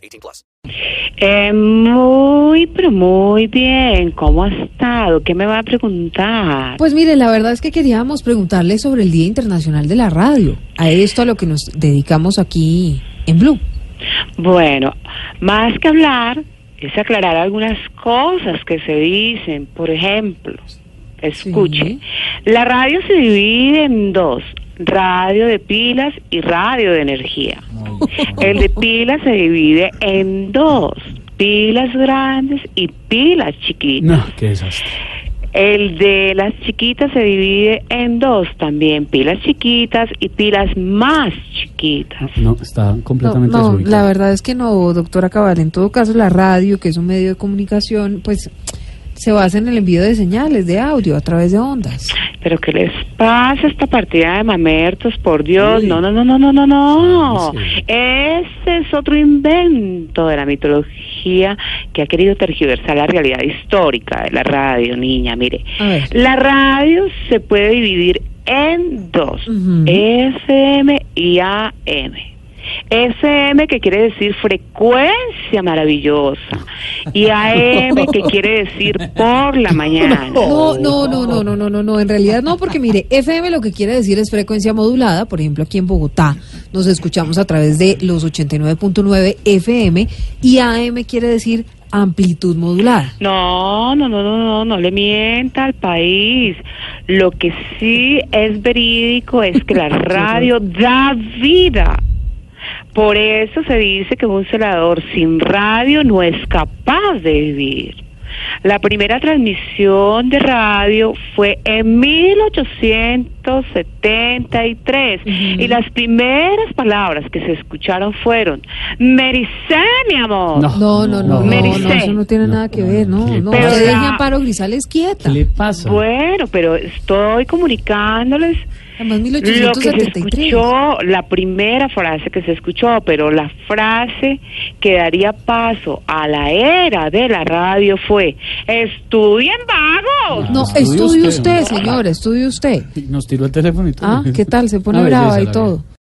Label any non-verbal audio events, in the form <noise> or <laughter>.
18 plus. Eh, muy, pero muy bien. ¿Cómo ha estado? ¿Qué me va a preguntar? Pues mire, la verdad es que queríamos preguntarle sobre el Día Internacional de la Radio, a esto a lo que nos dedicamos aquí en Blue. Bueno, más que hablar, es aclarar algunas cosas que se dicen. Por ejemplo, escuche, Sí. la radio se divide en dos. Radio de pilas y radio de energía. El de pilas se divide en dos. Pilas grandes y pilas chiquitas. No, qué desastre. El de las chiquitas se divide en dos también, pilas chiquitas y pilas más chiquitas. No, está completamente no, la verdad es que no, doctora Cabal. En todo caso, la radio, que es un medio de comunicación, pues se basa en el envío de señales de audio a través de ondas. Pero ¿qué les pasa esta partida de mamertos? Por Dios, no, no, no, no, no, no, no. Este es otro invento de la mitología que ha querido tergiversar la realidad histórica de la radio, niña. Mire, la radio se puede dividir en dos, Ujú. FM y AM. FM que quiere decir frecuencia maravillosa y AM que quiere decir por la mañana. No, no, no, no, no, no, no, no, en realidad no, porque mire, FM lo que quiere decir es frecuencia modulada, por ejemplo, aquí en Bogotá nos escuchamos a través de los 89.9 FM y AM quiere decir amplitud modulada. No, no, no, no, no, no le mienta al país. Lo que sí es verídico es que la radio da vida. Por eso se dice que un celador sin radio no es capaz de vivir. La primera transmisión de radio fue en 1873 y las primeras palabras que se escucharon fueron Mericé, mi amor. No. No, no, no, eso no tiene No, nada que ver, no, ¿qué no, deje Pero la- Amparo Grisales quieta. ¿Qué le pasa? Bueno, pero estoy comunicándoles Además, lo que se 1873. escuchó, la primera frase que se escuchó, pero la frase que daría paso a la era de la radio fue, estudien vagos. No, Estudie estudie usted. usted, señor, estudie usted. Nos tiró el teléfono y todo. Ah, ¿qué tal? Se pone <laughs> brava y todo.